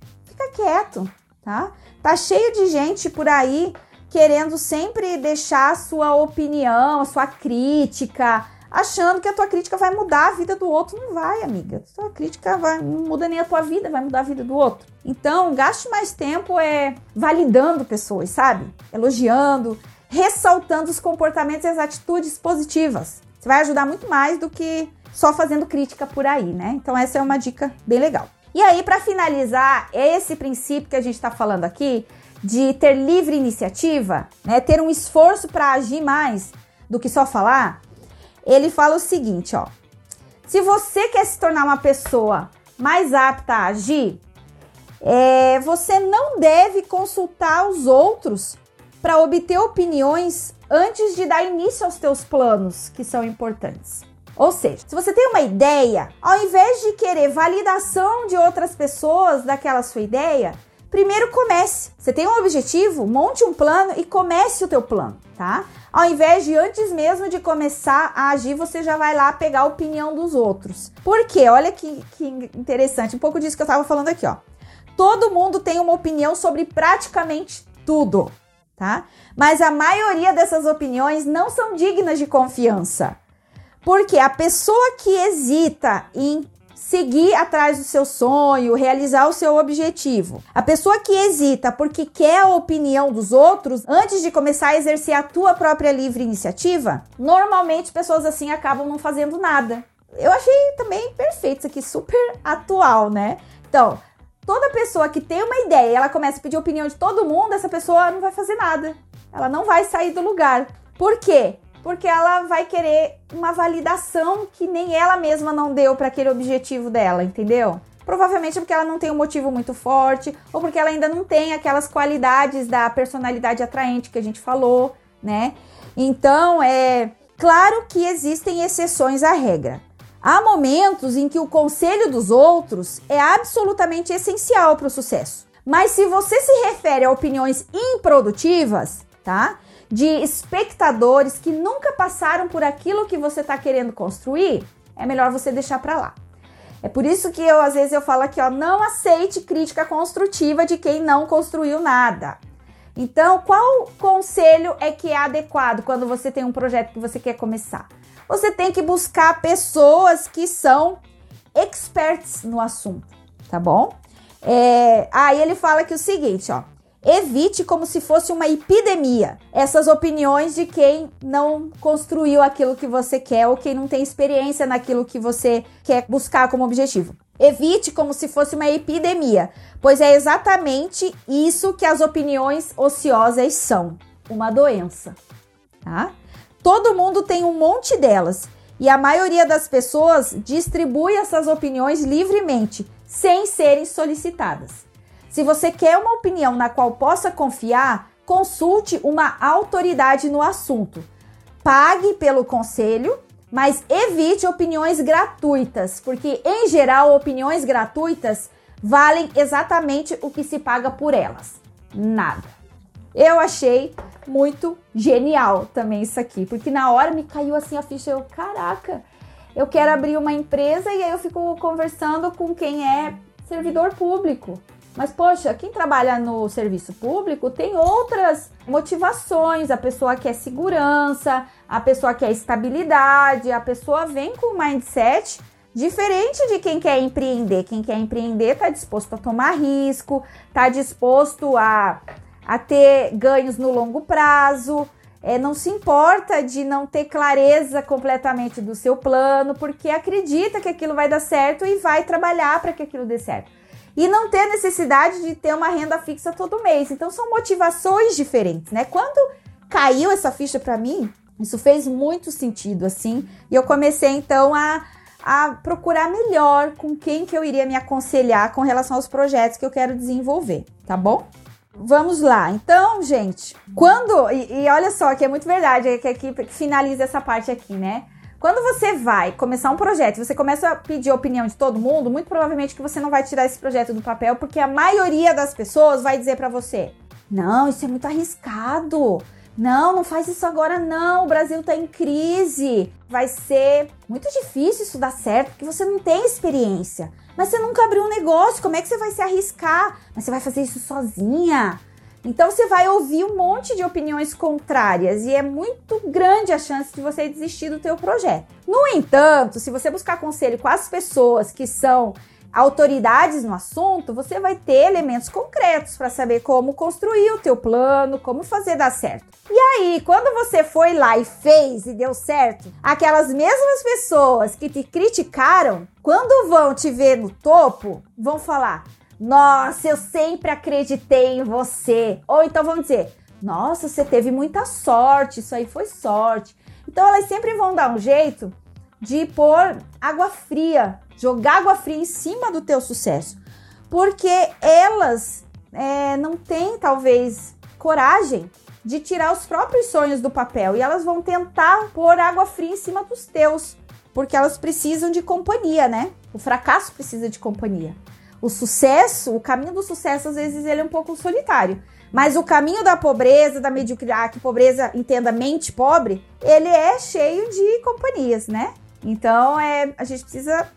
S1: quieto, tá? Tá cheio de gente por aí querendo sempre deixar a sua opinião, a sua crítica, achando que a tua crítica vai mudar a vida do outro. Não vai, amiga. A tua crítica vai, não muda nem a tua vida, vai mudar a vida do outro. Então, gaste mais tempo é validando pessoas, sabe? Elogiando, ressaltando os comportamentos e as atitudes positivas. Você vai ajudar muito mais do que só fazendo crítica por aí, né? Então, essa é uma dica bem legal. E aí, para finalizar, esse princípio que a gente está falando aqui, de ter livre iniciativa, né, ter um esforço para agir mais do que só falar, ele fala o seguinte, ó. Se você quer se tornar uma pessoa mais apta a agir, é, você não deve consultar os outros para obter opiniões antes de dar início aos teus planos, que são importantes. Ou seja, se você tem uma ideia, ao invés de querer validação de outras pessoas daquela sua ideia, primeiro comece. Você tem um objetivo, monte um plano e comece o teu plano, tá? Ao invés de antes mesmo de começar a agir, você já vai lá pegar a opinião dos outros. Por quê? Olha que, que interessante, um pouco disso que eu tava falando aqui, ó. Todo mundo tem uma opinião sobre praticamente tudo, tá? Mas a maioria dessas opiniões não são dignas de confiança. Porque a pessoa que hesita em seguir atrás do seu sonho, realizar o seu objetivo. A pessoa que hesita porque quer a opinião dos outros antes de começar a exercer a tua própria livre iniciativa, normalmente pessoas assim acabam não fazendo nada. Eu achei também perfeito isso aqui, super atual, né? Então, toda pessoa que tem uma ideia e ela começa a pedir opinião de todo mundo, essa pessoa não vai fazer nada. Ela não vai sair do lugar. Por quê? Porque ela vai querer uma validação que nem ela mesma não deu para aquele objetivo dela, entendeu? Provavelmente porque ela não tem um motivo muito forte ou porque ela ainda não tem aquelas qualidades da personalidade atraente que a gente falou, né? Então, é claro que existem exceções à regra. Há momentos em que o conselho dos outros é absolutamente essencial para o sucesso. Mas se você se refere a opiniões improdutivas, tá? De espectadores que nunca passaram por aquilo que você está querendo construir, é melhor você deixar para lá. É por isso que eu às vezes eu falo aqui, ó, não aceite crítica construtiva de quem não construiu nada. Então, qual conselho é que é adequado quando você tem um projeto que você quer começar? Você tem que buscar pessoas que são experts no assunto, tá bom? É, aí ele fala que o seguinte, ó, Evite como se fosse uma epidemia essas opiniões de quem não construiu aquilo que você quer ou quem não tem experiência naquilo que você quer buscar como objetivo. Evite como se fosse uma epidemia, pois é exatamente isso que as opiniões ociosas são: uma doença, tá? Todo mundo tem um monte delas e a maioria das pessoas distribui essas opiniões livremente, sem serem solicitadas. Se você quer uma opinião na qual possa confiar, consulte uma autoridade no assunto. Pague pelo conselho, mas evite opiniões gratuitas, porque em geral opiniões gratuitas valem exatamente o que se paga por elas. Nada. Eu achei muito genial também isso aqui, porque na hora me caiu assim a ficha, eu, caraca, eu quero abrir uma empresa e aí eu fico conversando com quem é servidor público. Mas, poxa, quem trabalha no serviço público tem outras motivações. A pessoa quer segurança, a pessoa quer estabilidade, a pessoa vem com um mindset diferente de quem quer empreender. Quem quer empreender está disposto a tomar risco, está disposto a, a ter ganhos no longo prazo. É, não se importa de não ter clareza completamente do seu plano, porque acredita que aquilo vai dar certo e vai trabalhar para que aquilo dê certo e não ter necessidade de ter uma renda fixa todo mês. Então são motivações diferentes, né? Quando caiu essa ficha para mim, isso fez muito sentido assim, e eu comecei então a a procurar melhor com quem que eu iria me aconselhar com relação aos projetos que eu quero desenvolver, tá bom? Vamos lá. Então, gente, quando. E, e olha só, que é muito verdade, é que aqui finaliza essa parte aqui, né? Quando você vai começar um projeto, você começa a pedir a opinião de todo mundo, muito provavelmente que você não vai tirar esse projeto do papel, porque a maioria das pessoas vai dizer para você: "Não, isso é muito arriscado. Não, não faz isso agora não. O Brasil tá em crise. Vai ser muito difícil isso dar certo, porque você não tem experiência. Mas você nunca abriu um negócio, como é que você vai se arriscar? Mas você vai fazer isso sozinha?" Então você vai ouvir um monte de opiniões contrárias e é muito grande a chance de você desistir do teu projeto. No entanto, se você buscar conselho com as pessoas que são autoridades no assunto, você vai ter elementos concretos para saber como construir o teu plano, como fazer dar certo. E aí, quando você foi lá e fez e deu certo, aquelas mesmas pessoas que te criticaram, quando vão te ver no topo, vão falar: nossa, eu sempre acreditei em você. Ou então vamos dizer: Nossa, você teve muita sorte, isso aí foi sorte. Então elas sempre vão dar um jeito de pôr água fria, jogar água fria em cima do teu sucesso, porque elas é, não têm talvez coragem de tirar os próprios sonhos do papel e elas vão tentar pôr água fria em cima dos teus, porque elas precisam de companhia, né? O fracasso precisa de companhia. O sucesso, o caminho do sucesso, às vezes, ele é um pouco solitário. Mas o caminho da pobreza, da mediocridade, que pobreza entenda mente pobre, ele é cheio de companhias, né? Então, é, a gente precisa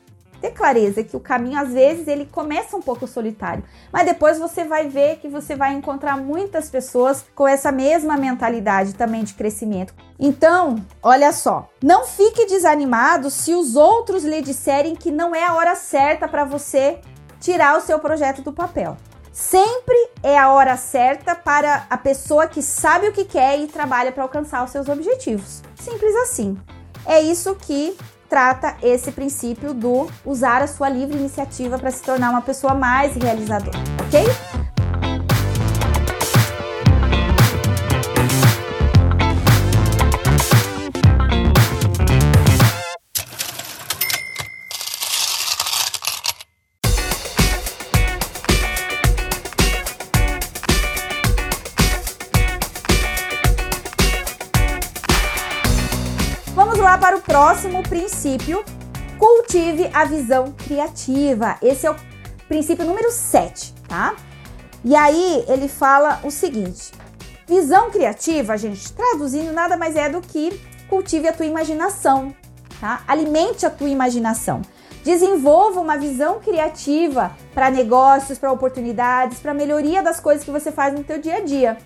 S1: ter clareza que o caminho, às vezes, ele começa um pouco solitário. Mas depois você vai ver que você vai encontrar muitas pessoas com essa mesma mentalidade também de crescimento. Então, olha só, não fique desanimado se os outros lhe disserem que não é a hora certa para você tirar o seu projeto do papel. Sempre é a hora certa para a pessoa que sabe o que quer e trabalha para alcançar os seus objetivos. Simples assim. É isso que trata esse princípio do usar a sua livre iniciativa para se tornar uma pessoa mais realizadora, ok? Princípio. Cultive a visão criativa. Esse é o princípio número 7, tá? E aí ele fala o seguinte: visão criativa, gente, traduzindo nada mais é do que cultive a tua imaginação, tá? Alimente a tua imaginação. Desenvolva uma visão criativa para negócios, para oportunidades, para melhoria das coisas que você faz no teu dia a dia.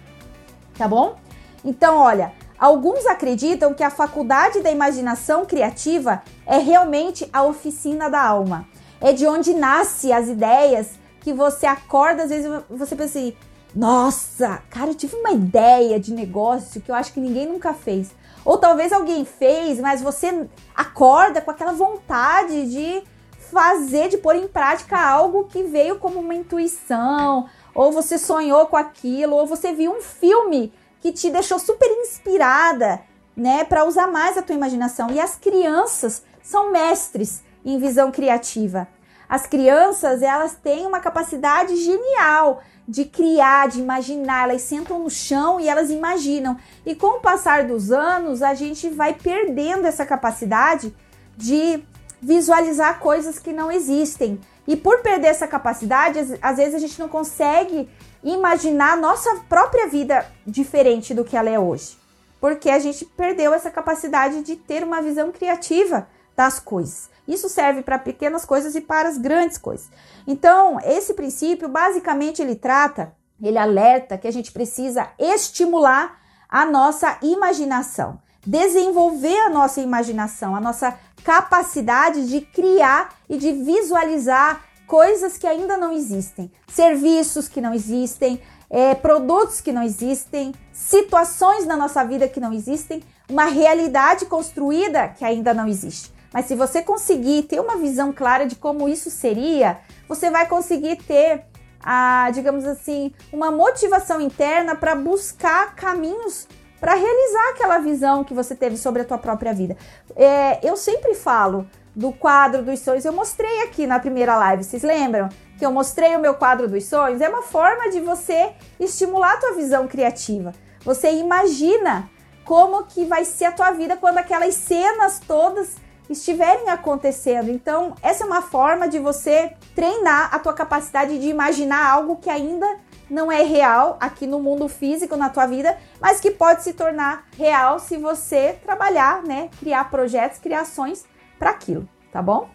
S1: Tá bom? Então, olha, Alguns acreditam que a faculdade da imaginação criativa é realmente a oficina da alma. É de onde nasce as ideias que você acorda, às vezes você pensa assim: nossa, cara, eu tive uma ideia de negócio que eu acho que ninguém nunca fez. Ou talvez alguém fez, mas você acorda com aquela vontade de fazer, de pôr em prática algo que veio como uma intuição, ou você sonhou com aquilo, ou você viu um filme que te deixou super inspirada né, para usar mais a tua imaginação. E as crianças são mestres em visão criativa. As crianças, elas têm uma capacidade genial de criar, de imaginar. Elas sentam no chão e elas imaginam. E com o passar dos anos, a gente vai perdendo essa capacidade de visualizar coisas que não existem. E por perder essa capacidade, às vezes a gente não consegue imaginar nossa própria vida diferente do que ela é hoje. Porque a gente perdeu essa capacidade de ter uma visão criativa das coisas. Isso serve para pequenas coisas e para as grandes coisas. Então, esse princípio, basicamente, ele trata, ele alerta que a gente precisa estimular a nossa imaginação, desenvolver a nossa imaginação, a nossa capacidade de criar e de visualizar coisas que ainda não existem, serviços que não existem, é, produtos que não existem, situações na nossa vida que não existem, uma realidade construída que ainda não existe. Mas se você conseguir ter uma visão clara de como isso seria, você vai conseguir ter a, digamos assim, uma motivação interna para buscar caminhos para realizar aquela visão que você teve sobre a tua própria vida. É, eu sempre falo do quadro dos sonhos. Eu mostrei aqui na primeira live, vocês lembram? Que eu mostrei o meu quadro dos sonhos. É uma forma de você estimular a tua visão criativa. Você imagina como que vai ser a tua vida quando aquelas cenas todas estiverem acontecendo. Então, essa é uma forma de você treinar a tua capacidade de imaginar algo que ainda não é real aqui no mundo físico na tua vida, mas que pode se tornar real se você trabalhar, né, criar projetos, criações para aquilo, tá bom?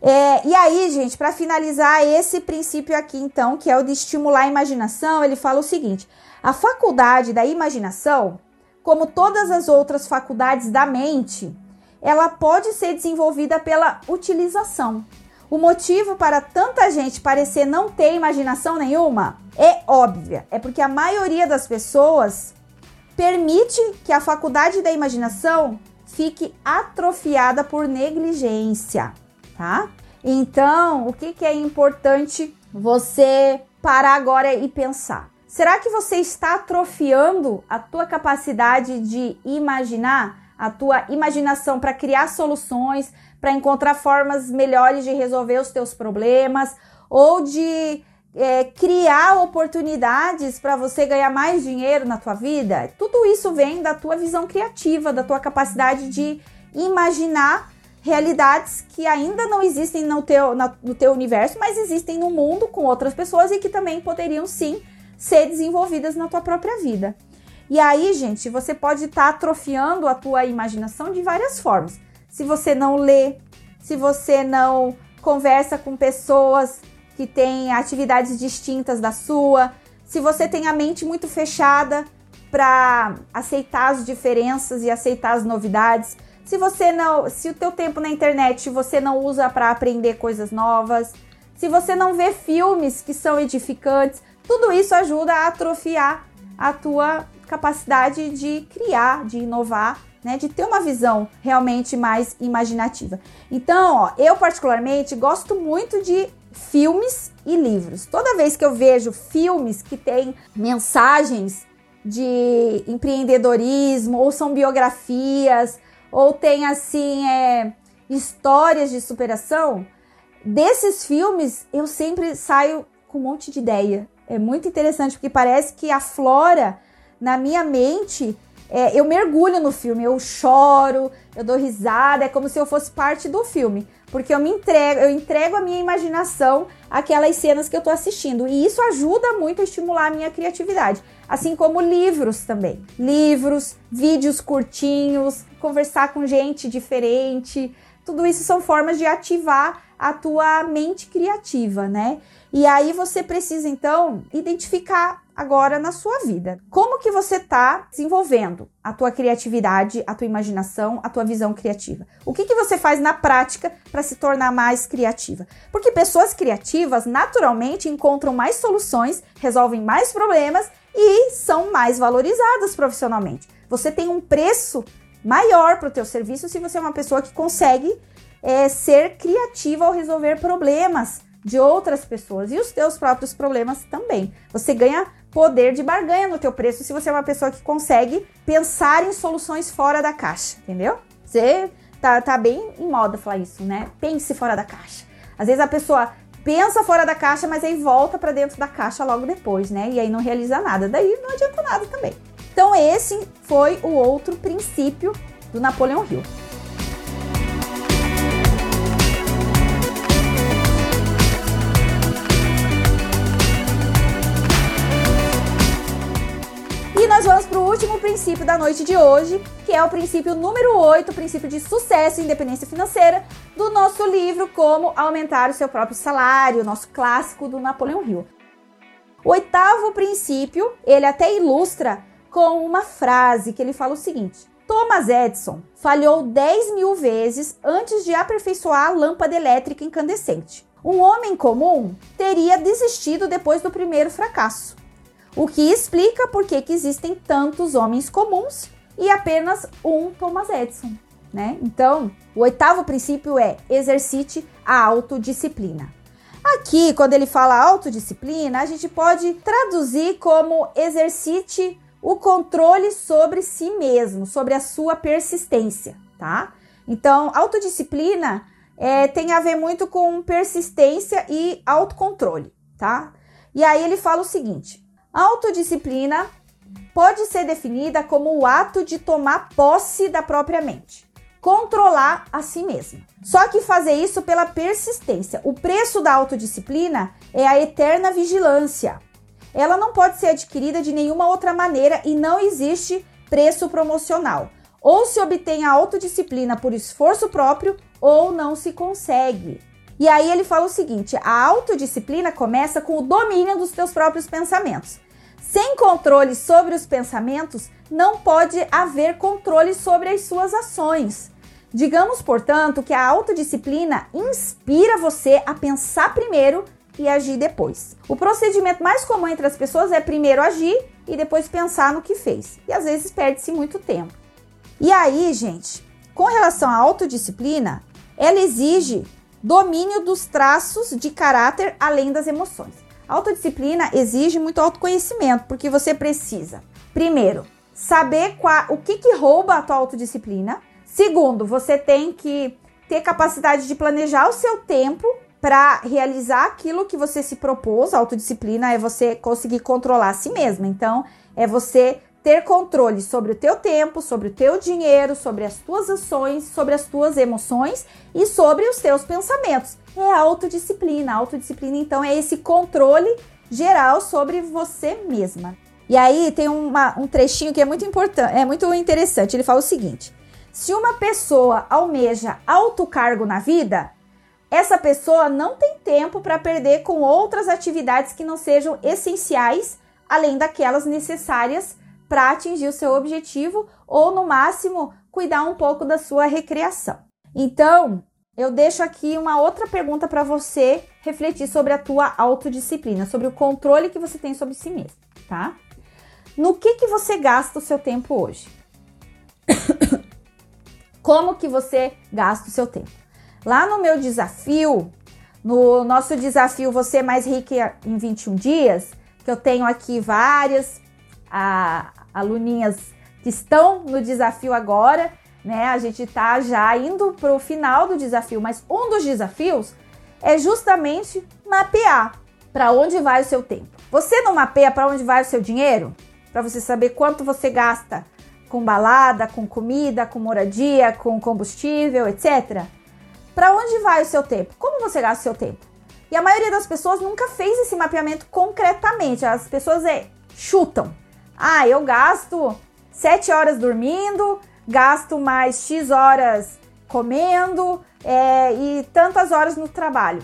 S1: É, e aí, gente, para finalizar esse princípio aqui, então, que é o de estimular a imaginação, ele fala o seguinte: a faculdade da imaginação, como todas as outras faculdades da mente, ela pode ser desenvolvida pela utilização. O motivo para tanta gente parecer não ter imaginação nenhuma é óbvia, é porque a maioria das pessoas permite que a faculdade da imaginação fique atrofiada por negligência, tá? Então, o que, que é importante você parar agora e pensar? Será que você está atrofiando a tua capacidade de imaginar? a tua imaginação para criar soluções, para encontrar formas melhores de resolver os teus problemas ou de é, criar oportunidades para você ganhar mais dinheiro na tua vida. Tudo isso vem da tua visão criativa, da tua capacidade de imaginar realidades que ainda não existem no teu, no teu universo, mas existem no mundo com outras pessoas e que também poderiam sim ser desenvolvidas na tua própria vida. E aí, gente, você pode estar tá atrofiando a tua imaginação de várias formas. Se você não lê, se você não conversa com pessoas que têm atividades distintas da sua, se você tem a mente muito fechada para aceitar as diferenças e aceitar as novidades, se você não, se o teu tempo na internet você não usa para aprender coisas novas, se você não vê filmes que são edificantes, tudo isso ajuda a atrofiar a tua capacidade de criar, de inovar, né, de ter uma visão realmente mais imaginativa. Então, ó, eu particularmente gosto muito de filmes e livros. Toda vez que eu vejo filmes que têm mensagens de empreendedorismo, ou são biografias, ou tem assim é, histórias de superação, desses filmes eu sempre saio com um monte de ideia. É muito interessante porque parece que aflora na minha mente, é, eu mergulho no filme, eu choro, eu dou risada, é como se eu fosse parte do filme, porque eu me entrego, eu entrego a minha imaginação àquelas cenas que eu tô assistindo, e isso ajuda muito a estimular a minha criatividade, assim como livros também. Livros, vídeos curtinhos, conversar com gente diferente, tudo isso são formas de ativar a tua mente criativa, né? E aí você precisa então identificar agora na sua vida. Como que você está desenvolvendo a tua criatividade, a tua imaginação, a tua visão criativa? O que que você faz na prática para se tornar mais criativa? Porque pessoas criativas naturalmente encontram mais soluções, resolvem mais problemas e são mais valorizadas profissionalmente. Você tem um preço maior para o teu serviço se você é uma pessoa que consegue é, ser criativa ao resolver problemas de outras pessoas e os teus próprios problemas também. Você ganha poder de barganha no teu preço se você é uma pessoa que consegue pensar em soluções fora da caixa, entendeu? Você tá, tá bem em moda falar isso, né? Pense fora da caixa. Às vezes a pessoa pensa fora da caixa, mas aí volta para dentro da caixa logo depois, né? E aí não realiza nada. Daí não adianta nada também. Então esse foi o outro princípio do Napoleão Hill. Princípio da noite de hoje, que é o princípio número 8, o princípio de sucesso e independência financeira do nosso livro Como Aumentar o Seu Próprio Salário, nosso clássico do Napoleão Hill. O oitavo princípio, ele até ilustra com uma frase que ele fala o seguinte: Thomas Edison falhou 10 mil vezes antes de aperfeiçoar a lâmpada elétrica incandescente. Um homem comum teria desistido depois do primeiro fracasso o que explica por que existem tantos homens comuns e apenas um Thomas Edison. Né? Então, o oitavo princípio é exercite a autodisciplina. Aqui, quando ele fala autodisciplina, a gente pode traduzir como exercite o controle sobre si mesmo, sobre a sua persistência, tá? Então, autodisciplina é, tem a ver muito com persistência e autocontrole, tá? E aí ele fala o seguinte: Autodisciplina pode ser definida como o ato de tomar posse da própria mente, controlar a si mesmo. Só que fazer isso pela persistência. O preço da autodisciplina é a eterna vigilância. Ela não pode ser adquirida de nenhuma outra maneira e não existe preço promocional. Ou se obtém a autodisciplina por esforço próprio ou não se consegue. E aí ele fala o seguinte: a autodisciplina começa com o domínio dos teus próprios pensamentos. Sem controle sobre os pensamentos, não pode haver controle sobre as suas ações. Digamos, portanto, que a autodisciplina inspira você a pensar primeiro e agir depois. O procedimento mais comum entre as pessoas é primeiro agir e depois pensar no que fez. E às vezes perde-se muito tempo. E aí, gente, com relação à autodisciplina, ela exige domínio dos traços de caráter além das emoções. Autodisciplina exige muito autoconhecimento, porque você precisa, primeiro, saber qual, o que, que rouba a tua autodisciplina. Segundo, você tem que ter capacidade de planejar o seu tempo para realizar aquilo que você se propôs. Autodisciplina é você conseguir controlar a si mesma. Então, é você ter controle sobre o teu tempo, sobre o teu dinheiro, sobre as tuas ações, sobre as tuas emoções e sobre os teus pensamentos. É autodisciplina. Autodisciplina, então, é esse controle geral sobre você mesma. E aí tem uma, um trechinho que é muito importante, é muito interessante. Ele fala o seguinte: se uma pessoa almeja alto cargo na vida, essa pessoa não tem tempo para perder com outras atividades que não sejam essenciais, além daquelas necessárias para atingir o seu objetivo ou, no máximo, cuidar um pouco da sua recreação. Então, eu deixo aqui uma outra pergunta para você refletir sobre a tua autodisciplina, sobre o controle que você tem sobre si mesmo, tá? No que que você gasta o seu tempo hoje? Como que você gasta o seu tempo? Lá no meu desafio, no nosso desafio Você Mais Rica em 21 Dias, que eu tenho aqui várias a, aluninhas que estão no desafio agora, né? A gente tá já indo para o final do desafio, mas um dos desafios é justamente mapear para onde vai o seu tempo. Você não mapeia para onde vai o seu dinheiro? Para você saber quanto você gasta com balada, com comida, com moradia, com combustível, etc. Para onde vai o seu tempo? Como você gasta o seu tempo? E a maioria das pessoas nunca fez esse mapeamento concretamente. As pessoas é, chutam. Ah, eu gasto 7 horas dormindo, gasto mais X horas comendo é, e tantas horas no trabalho.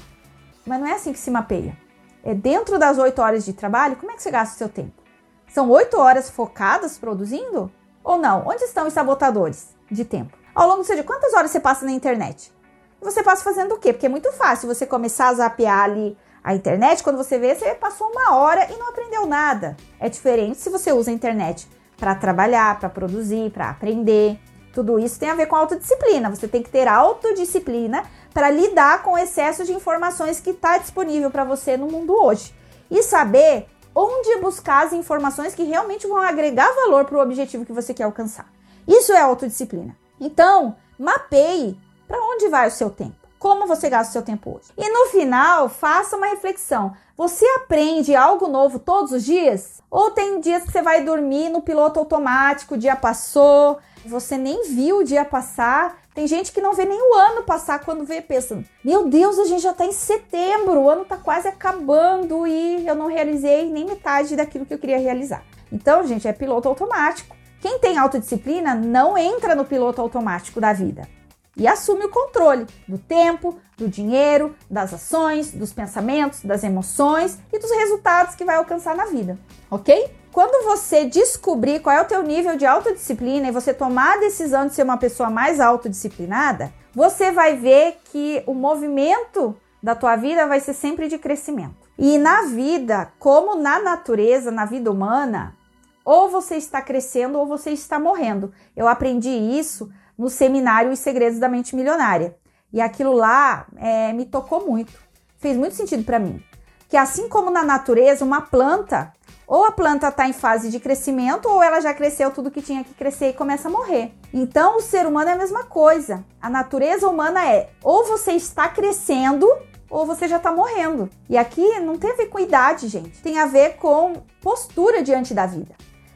S1: Mas não é assim que se mapeia. É dentro das 8 horas de trabalho, como é que você gasta o seu tempo? São 8 horas focadas produzindo? Ou não? Onde estão os sabotadores de tempo? Ao longo do seu dia, quantas horas você passa na internet? Você passa fazendo o quê? Porque é muito fácil você começar a zapear ali a internet, quando você vê, você passou uma hora e não aprendeu nada. É diferente se você usa a internet para trabalhar, para produzir, para aprender. Tudo isso tem a ver com autodisciplina. Você tem que ter autodisciplina para lidar com o excesso de informações que está disponível para você no mundo hoje. E saber onde buscar as informações que realmente vão agregar valor para o objetivo que você quer alcançar. Isso é autodisciplina. Então, mapeie para onde vai o seu tempo. Como você gasta o seu tempo hoje? E no final, faça uma reflexão. Você aprende algo novo todos os dias? Ou tem dias que você vai dormir no piloto automático, o dia passou, você nem viu o dia passar. Tem gente que não vê nem o ano passar quando vê, pensa: Meu Deus, a gente já tá em setembro, o ano tá quase acabando e eu não realizei nem metade daquilo que eu queria realizar. Então, gente, é piloto automático. Quem tem autodisciplina não entra no piloto automático da vida e assume o controle do tempo, do dinheiro, das ações, dos pensamentos, das emoções e dos resultados que vai alcançar na vida, ok? Quando você descobrir qual é o teu nível de autodisciplina e você tomar a decisão de ser uma pessoa mais autodisciplinada, você vai ver que o movimento da tua vida vai ser sempre de crescimento. E na vida, como na natureza, na vida humana, ou você está crescendo ou você está morrendo. Eu aprendi isso no seminário Os Segredos da Mente Milionária. E aquilo lá é, me tocou muito. Fez muito sentido para mim. Que assim como na natureza, uma planta, ou a planta está em fase de crescimento, ou ela já cresceu tudo que tinha que crescer e começa a morrer. Então, o ser humano é a mesma coisa. A natureza humana é ou você está crescendo ou você já está morrendo. E aqui não tem a ver com idade, gente. Tem a ver com postura diante da vida.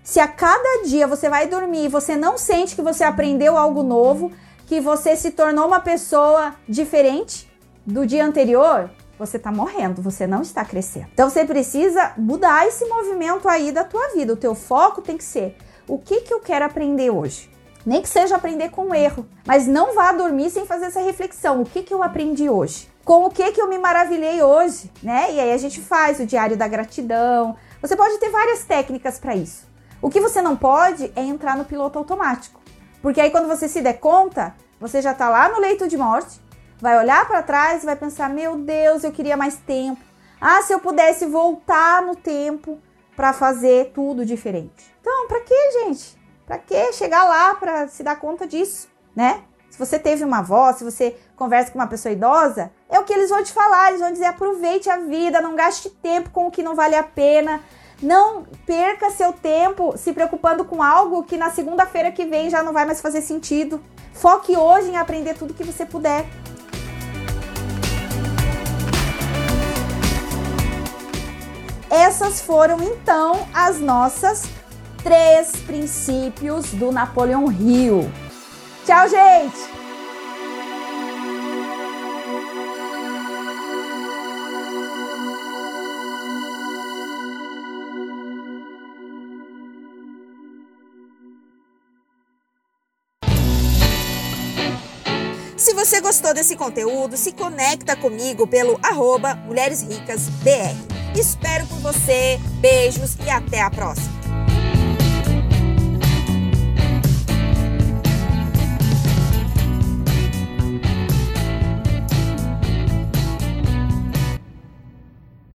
S1: Se a cada dia você vai dormir e você não sente que você aprendeu algo novo, que você se tornou uma pessoa diferente do dia anterior, você está morrendo, você não está crescendo. Então você precisa mudar esse movimento aí da tua vida. O teu foco tem que ser o que que eu quero aprender hoje. Nem que seja aprender com um erro, mas não vá dormir sem fazer essa reflexão. O que que eu aprendi hoje? Com o que que eu me maravilhei hoje, né? E aí a gente faz o diário da gratidão. Você pode ter várias técnicas para isso. O que você não pode é entrar no piloto automático. Porque aí quando você se der conta, você já está lá no leito de morte, vai olhar para trás e vai pensar: "Meu Deus, eu queria mais tempo. Ah, se eu pudesse voltar no tempo para fazer tudo diferente". Então, para que, gente? Para que chegar lá para se dar conta disso, né? Se você teve uma avó, se você conversa com uma pessoa idosa, é o que eles vão te falar. Eles vão dizer: aproveite a vida, não gaste tempo com o que não vale a pena, não perca seu tempo se preocupando com algo que na segunda-feira que vem já não vai mais fazer sentido. Foque hoje em aprender tudo que você puder. Essas foram então as nossas três princípios do Napoleão Hill. Tchau, gente! Você gostou desse conteúdo, se conecta comigo pelo arroba Mulheres Ricas BR. Espero por você, beijos e até a próxima.